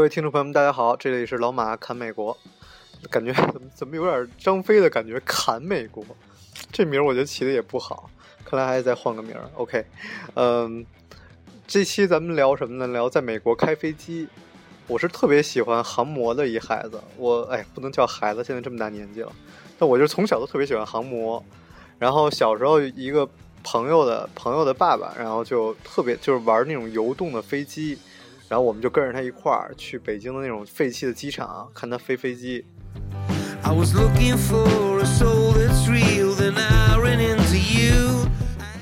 各位听众朋友们，大家好，这里是老马侃美国。感觉怎 么怎么有点张飞的感觉？侃美国，这名我觉得起的也不好，看来还得再换个名。OK，嗯，这期咱们聊什么呢？聊在美国开飞机。我是特别喜欢航模的一孩子，我哎不能叫孩子，现在这么大年纪了，但我就从小都特别喜欢航模。然后小时候一个朋友的朋友的爸爸，然后就特别就是玩那种游动的飞机，然后我们就跟着他一块儿去北京的那种废弃的机场看他飞飞机。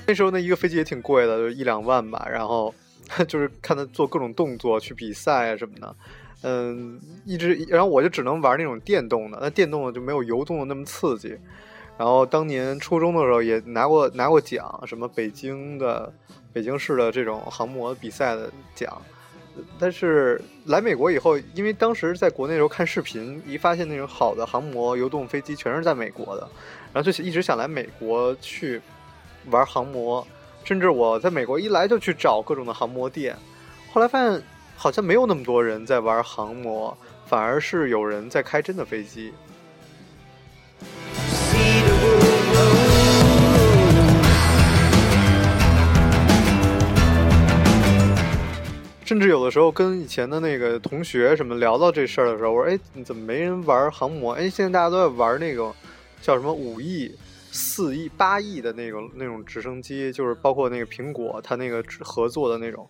那时候那一个飞机也挺贵的，就一两万吧，然后。就是看他做各种动作去比赛啊什么的，嗯，一直然后我就只能玩那种电动的，那电动的就没有油动的那么刺激。然后当年初中的时候也拿过拿过奖，什么北京的北京市的这种航模比赛的奖。但是来美国以后，因为当时在国内的时候看视频，一发现那种好的航模游动飞机全是在美国的，然后就一直想来美国去玩航模。甚至我在美国一来就去找各种的航模店，后来发现好像没有那么多人在玩航模，反而是有人在开真的飞机。甚至有的时候跟以前的那个同学什么聊到这事儿的时候，我说：“哎，你怎么没人玩航模？哎，现在大家都在玩那个叫什么五亿。”四亿、八亿的那种那种直升机，就是包括那个苹果，它那个合作的那种，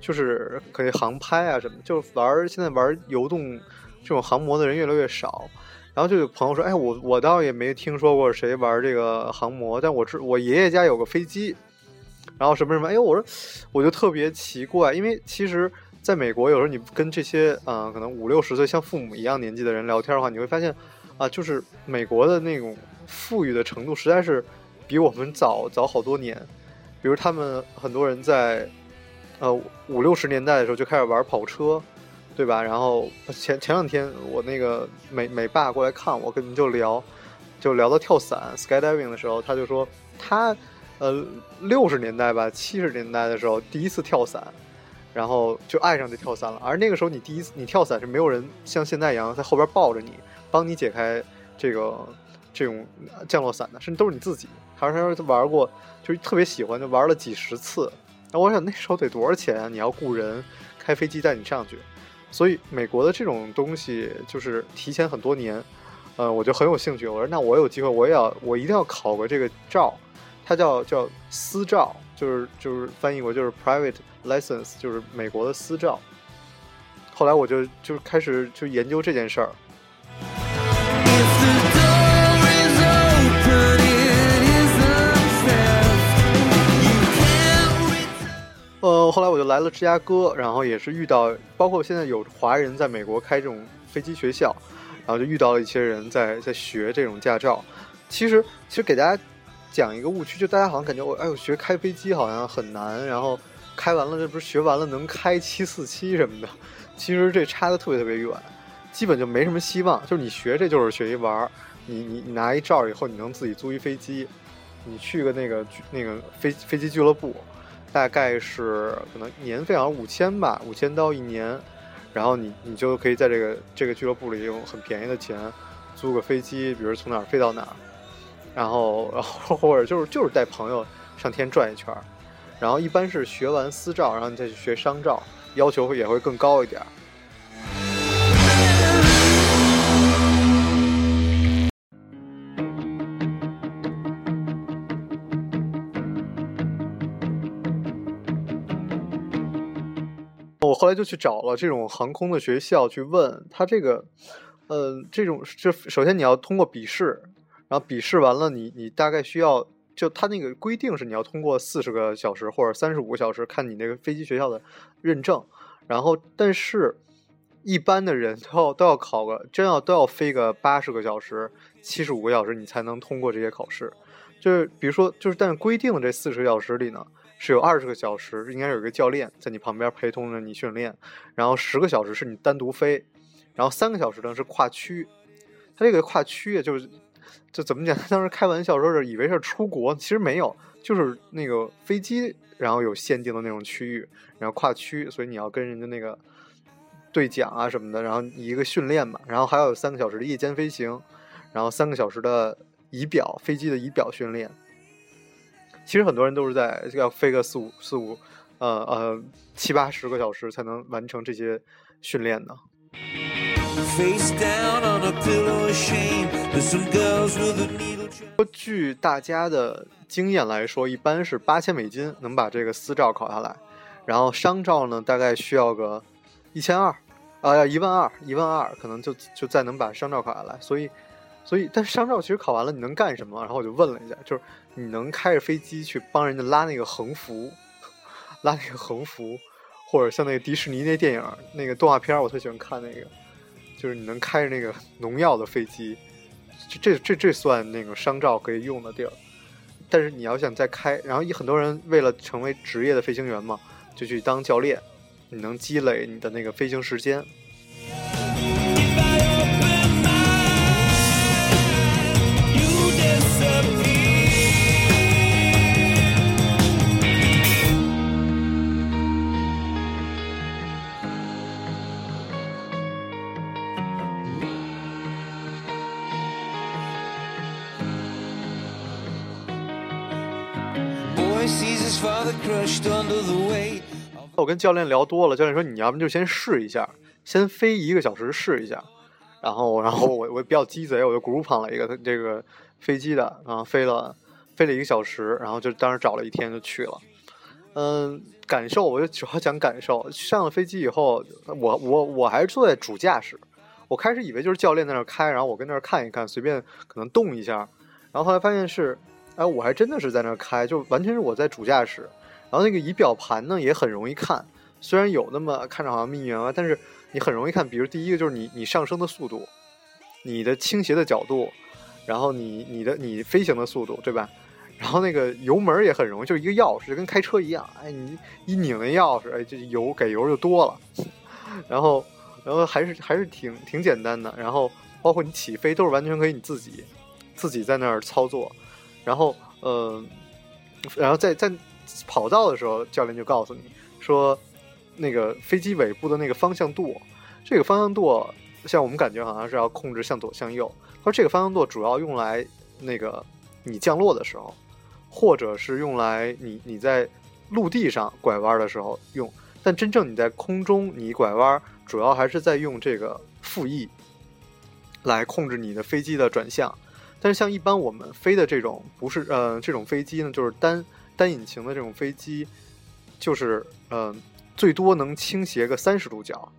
就是可以航拍啊什么。就玩现在玩游动这种航模的人越来越少。然后就有朋友说：“哎，我我倒也没听说过谁玩这个航模，但我知我爷爷家有个飞机，然后什么什么。”哎呦，我说我就特别奇怪，因为其实在美国，有时候你跟这些嗯可能五六十岁像父母一样年纪的人聊天的话，你会发现啊，就是美国的那种。富裕的程度实在是比我们早早好多年，比如他们很多人在呃五六十年代的时候就开始玩跑车，对吧？然后前前两天我那个美美爸过来看我，跟们就聊，就聊到跳伞 skydiving 的时候，他就说他呃六十年代吧，七十年代的时候第一次跳伞，然后就爱上这跳伞了。而那个时候你第一次你跳伞是没有人像现在一样在后边抱着你，帮你解开这个。这种降落伞的，甚至都是你自己。他说他玩过，就是特别喜欢，就玩了几十次。那我想那时候得多少钱啊？你要雇人开飞机带你上去。所以美国的这种东西就是提前很多年，呃，我就很有兴趣。我说那我有机会，我也要，我一定要考个这个照，它叫叫私照，就是就是翻译过就是 private license，就是美国的私照。后来我就就开始就研究这件事儿。呃，后来我就来了芝加哥，然后也是遇到，包括现在有华人在美国开这种飞机学校，然后就遇到了一些人在在学这种驾照。其实，其实给大家讲一个误区，就大家好像感觉我，哎呦，学开飞机好像很难，然后开完了这不是学完了能开七四七什么的，其实这差的特别特别远，基本就没什么希望。就是你学这就是学一玩儿，你你你拿一照以后，你能自己租一飞机，你去个那个那个飞飞机俱乐部。大概是可能年费好像五千吧，五千刀一年，然后你你就可以在这个这个俱乐部里用很便宜的钱租个飞机，比如从哪儿飞到哪儿，然后然后或者就是就是带朋友上天转一圈，然后一般是学完私照，然后你再去学商照，要求也会更高一点。我后来就去找了这种航空的学校去问他这个，呃，这种就首先你要通过笔试，然后笔试完了，你你大概需要就他那个规定是你要通过四十个小时或者三十五个小时，看你那个飞机学校的认证，然后但是一般的人都要都要考个真要都要飞个八十个小时、七十五个小时，你才能通过这些考试。就是比如说，就是但是规定的这四十个小时里呢。是有二十个小时，应该有一个教练在你旁边陪同着你训练，然后十个小时是你单独飞，然后三个小时呢是跨区。它这个跨区，就是就怎么讲？当时开玩笑说是以为是出国，其实没有，就是那个飞机，然后有限定的那种区域，然后跨区，所以你要跟人家那个对讲啊什么的，然后一个训练嘛，然后还有三个小时的夜间飞行，然后三个小时的仪表飞机的仪表训练。其实很多人都是在要飞个四五四五，呃呃七八十个小时才能完成这些训练的。据大家的经验来说，一般是八千美金能把这个私照考下来，然后商照呢大概需要个一千二，啊要一万二，一万二可能就就再能把商照考下来。所以，所以但是商照其实考完了你能干什么？然后我就问了一下，就是你能开着飞机去帮人家拉那个横幅，拉那个横幅，或者像那个迪士尼那电影那个动画片，我特喜欢看那个。就是你能开着那个农药的飞机，这这这算那个商照可以用的地儿。但是你要想再开，然后很多人为了成为职业的飞行员嘛，就去当教练，你能积累你的那个飞行时间。我跟教练聊多了，教练说你要不就先试一下，先飞一个小时试一下。然后，然后我我比较鸡贼，我就 group 了一个这个飞机的，然后飞了飞了一个小时，然后就当时找了一天就去了。嗯，感受我就主要讲感受。上了飞机以后，我我我还是坐在主驾驶。我开始以为就是教练在那开，然后我跟那儿看一看，随便可能动一下。然后后来发现是。哎，我还真的是在那儿开，就完全是我在主驾驶，然后那个仪表盘呢也很容易看，虽然有那么看着好像密密麻麻，但是你很容易看。比如第一个就是你你上升的速度，你的倾斜的角度，然后你你的你飞行的速度，对吧？然后那个油门也很容易，就是一个钥匙，跟开车一样，哎，你一拧那钥匙，哎，这油给油就多了。然后然后还是还是挺挺简单的，然后包括你起飞都是完全可以你自己自己在那儿操作。然后，呃，然后在在跑道的时候，教练就告诉你说，那个飞机尾部的那个方向舵，这个方向舵，像我们感觉好像是要控制向左向右。他说这个方向舵主要用来那个你降落的时候，或者是用来你你在陆地上拐弯的时候用。但真正你在空中你拐弯，主要还是在用这个副翼来控制你的飞机的转向。但是像一般我们飞的这种不是呃这种飞机呢，就是单单引擎的这种飞机，就是呃最多能倾斜个三十度角，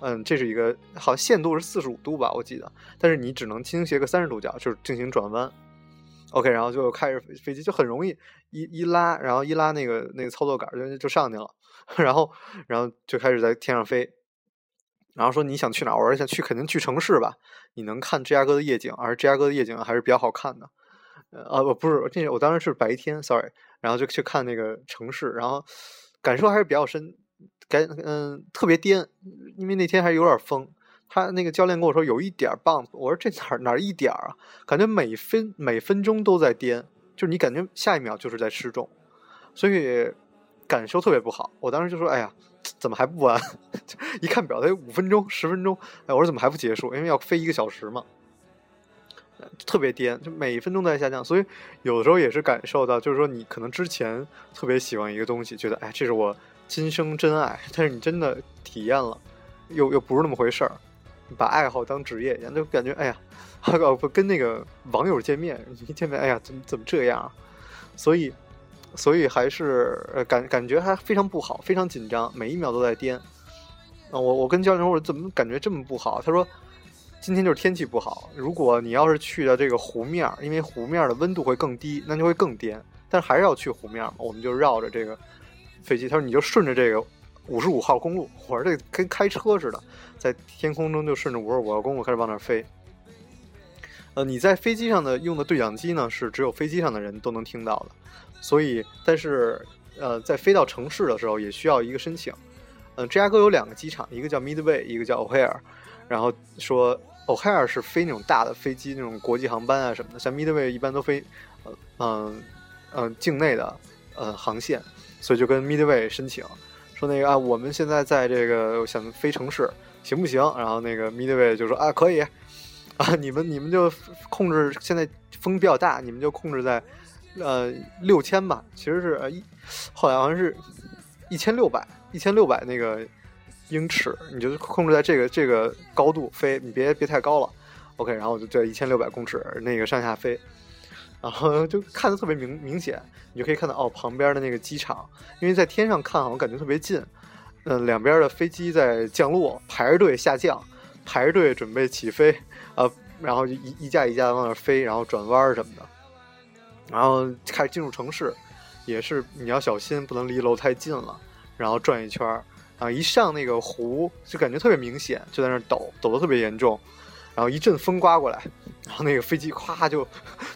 嗯，这是一个好像限度是四十五度吧，我记得，但是你只能倾斜个三十度角，就是进行转弯。OK，然后就开始飞机就很容易一一拉，然后一拉那个那个操作杆就就上去了，然后然后就开始在天上飞。然后说你想去哪儿？我说想去，肯定去城市吧。你能看芝加哥的夜景，而芝加哥的夜景还是比较好看的。呃，不不是，这我当时是白天，sorry。然后就去看那个城市，然后感受还是比较深，感嗯特别颠，因为那天还有点风。他那个教练跟我说有一点 bump，我说这哪儿哪儿一点儿啊？感觉每分每分钟都在颠，就是你感觉下一秒就是在失重，所以感受特别不好。我当时就说，哎呀。怎么还不完？一看表，得五分钟、十分钟。哎，我说怎么还不结束？因为要飞一个小时嘛，特别颠，就每一分钟都在下降。所以有的时候也是感受到，就是说你可能之前特别喜欢一个东西，觉得哎，这是我今生真爱。但是你真的体验了，又又不是那么回事儿。把爱好当职业一样，就感觉哎呀，不跟那个网友见面，一见面，哎呀，怎么怎么这样？所以。所以还是感感觉还非常不好，非常紧张，每一秒都在颠。啊，我我跟教练说，我怎么感觉这么不好？他说，今天就是天气不好。如果你要是去的这个湖面，因为湖面的温度会更低，那就会更颠。但是还是要去湖面嘛，我们就绕着这个飞机。他说，你就顺着这个五十五号公路，我说这跟开车似的，在天空中就顺着五十五号公路开始往那飞。呃，你在飞机上的用的对讲机呢，是只有飞机上的人都能听到的。所以，但是，呃，在飞到城市的时候也需要一个申请。嗯，芝加哥有两个机场，一个叫 Midway，一个叫 O'Hare。然后说 O'Hare 是飞那种大的飞机，那种国际航班啊什么的。像 Midway 一般都飞，嗯嗯境内的呃航线，所以就跟 Midway 申请。说那个啊，我们现在在这个想飞城市，行不行？然后那个 Midway 就说啊，可以 啊，你们你们就控制现在风比较大，你们就控制在呃六千吧，其实是一后来好像是一千六百一千六百那个英尺，你就控制在这个这个高度飞，你别别太高了。OK，然后我就在一千六百公尺那个上下飞，然后就看的特别明明显，你就可以看到哦旁边的那个机场，因为在天上看好像感觉特别近，嗯，两边的飞机在降落，排着队下降，排着队准备起飞，啊，然后就一一架一架往那飞，然后转弯什么的，然后开始进入城市，也是你要小心，不能离楼太近了，然后转一圈，然后一上那个湖就感觉特别明显，就在那抖，抖得特别严重。然后一阵风刮过来，然后那个飞机咵就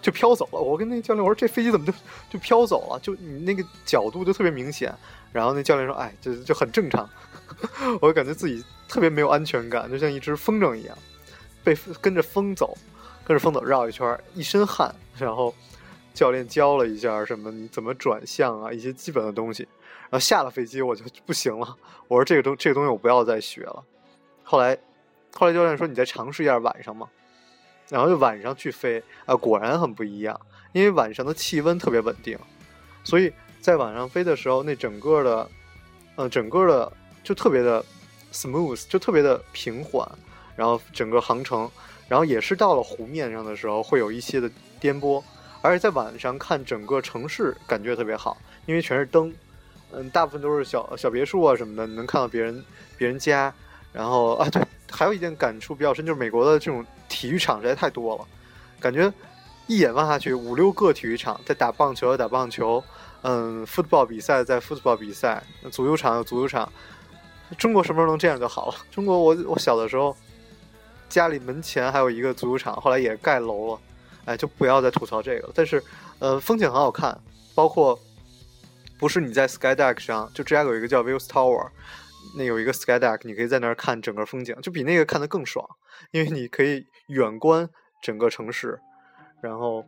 就飘走了。我跟那教练我说：“这飞机怎么就就飘走了？就你那个角度就特别明显。”然后那教练说：“哎，就就很正常。”我就感觉自己特别没有安全感，就像一只风筝一样，被跟着风走，跟着风走绕一圈，一身汗。然后教练教了一下什么你怎么转向啊，一些基本的东西。然后下了飞机我就不行了，我说这个东这个东西我不要再学了。后来。后来教练说：“你再尝试一下晚上嘛。”然后就晚上去飞啊，果然很不一样。因为晚上的气温特别稳定，所以在晚上飞的时候，那整个的，呃，整个的就特别的 smooth，就特别的平缓。然后整个航程，然后也是到了湖面上的时候，会有一些的颠簸。而且在晚上看整个城市，感觉特别好，因为全是灯，嗯，大部分都是小小别墅啊什么的，能看到别人别人家。然后啊，对。还有一件感触比较深，就是美国的这种体育场实在太多了，感觉一眼望下去五六个体育场在打棒球，打棒球，嗯，football 比赛在 football 比赛，足球场有足球场。中国什么时候能这样就好了？中国我我小的时候家里门前还有一个足球场，后来也盖楼了，哎，就不要再吐槽这个了。但是，呃，风景很好看，包括不是你在 Skydeck 上，就芝加哥有一个叫 Views Tower。那有一个 sky deck，你可以在那儿看整个风景，就比那个看的更爽，因为你可以远观整个城市，然后，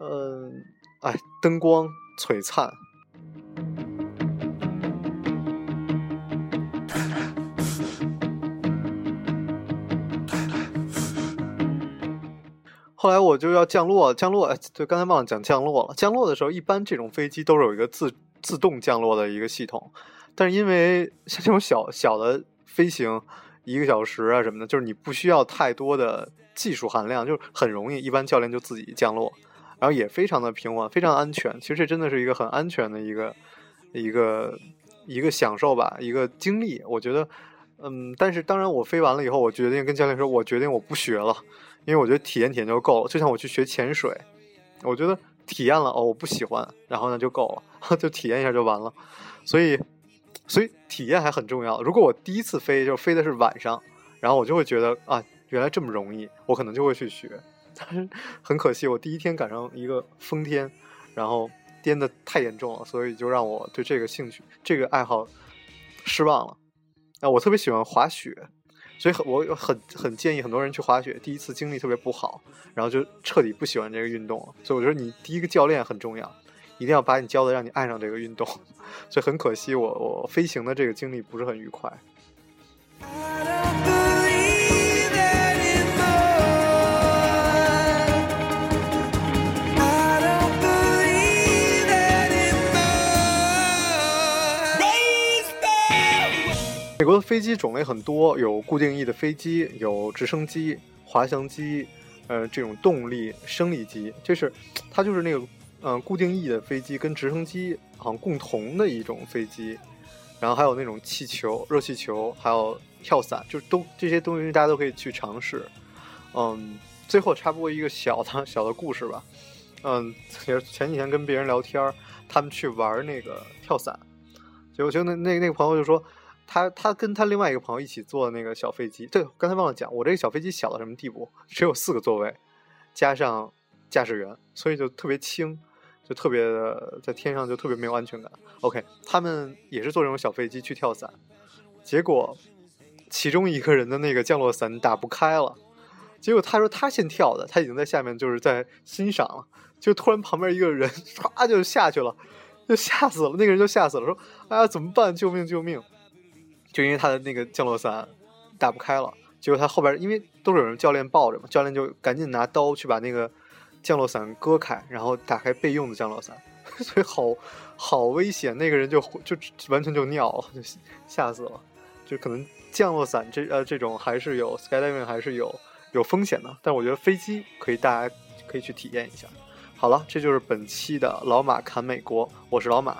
嗯，哎，灯光璀璨。后来我就要降落，降落，哎对，刚才忘了讲降落了。降落的时候，一般这种飞机都是有一个自自动降落的一个系统。但是因为像这种小小的飞行，一个小时啊什么的，就是你不需要太多的技术含量，就是很容易，一般教练就自己降落，然后也非常的平稳，非常安全。其实这真的是一个很安全的一个一个一个享受吧，一个经历。我觉得，嗯，但是当然我飞完了以后，我决定跟教练说，我决定我不学了，因为我觉得体验体验就够了。就像我去学潜水，我觉得体验了哦，我不喜欢，然后呢就够了，就体验一下就完了。所以。所以体验还很重要。如果我第一次飞就飞的是晚上，然后我就会觉得啊，原来这么容易，我可能就会去学。但是很可惜，我第一天赶上一个风天，然后颠的太严重了，所以就让我对这个兴趣、这个爱好失望了。啊，我特别喜欢滑雪，所以很我很很建议很多人去滑雪。第一次经历特别不好，然后就彻底不喜欢这个运动了。所以我觉得你第一个教练很重要。一定要把你教的让你爱上这个运动，所以很可惜，我我飞行的这个经历不是很愉快。美国的飞机种类很多，有固定翼的飞机，有直升机、滑翔机，呃，这种动力升力机，就是它就是那个。嗯，固定翼的飞机跟直升机好像共同的一种飞机，然后还有那种气球、热气球，还有跳伞，就都这些东西大家都可以去尝试。嗯，最后插播一个小的小的故事吧。嗯，前前几天跟别人聊天，他们去玩那个跳伞，结果就那那那个朋友就说，他他跟他另外一个朋友一起坐那个小飞机。对，刚才忘了讲，我这个小飞机小到什么地步？只有四个座位，加上驾驶员，所以就特别轻。就特别的在天上就特别没有安全感。OK，他们也是坐这种小飞机去跳伞，结果其中一个人的那个降落伞打不开了。结果他说他先跳的，他已经在下面就是在欣赏了，就突然旁边一个人 唰就下去了，就吓死了。那个人就吓死了，说：“哎呀，怎么办？救命！救命！”就因为他的那个降落伞打不开了，结果他后边因为都是有人教练抱着嘛，教练就赶紧拿刀去把那个降落伞割开，然后打开备用的降落伞，所以好好危险。那个人就就完全就尿了，吓死了。就可能降落伞这呃这种还是有 skydiving 还是有有风险的，但我觉得飞机可以大家可以去体验一下。好了，这就是本期的老马侃美国，我是老马，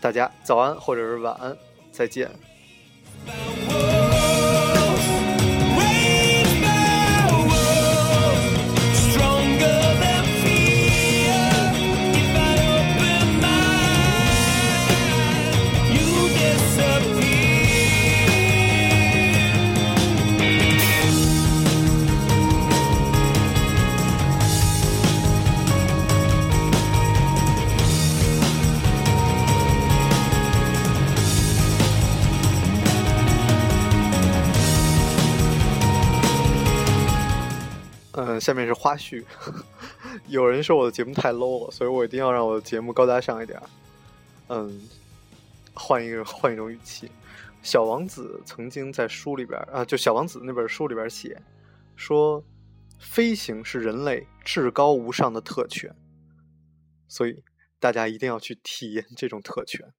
大家早安或者是晚安，再见。下面是花絮。有人说我的节目太 low 了，所以我一定要让我的节目高大上一点。嗯，换一个 换一种语气。小王子曾经在书里边啊，就小王子那本书里边写说，飞行是人类至高无上的特权，所以大家一定要去体验这种特权。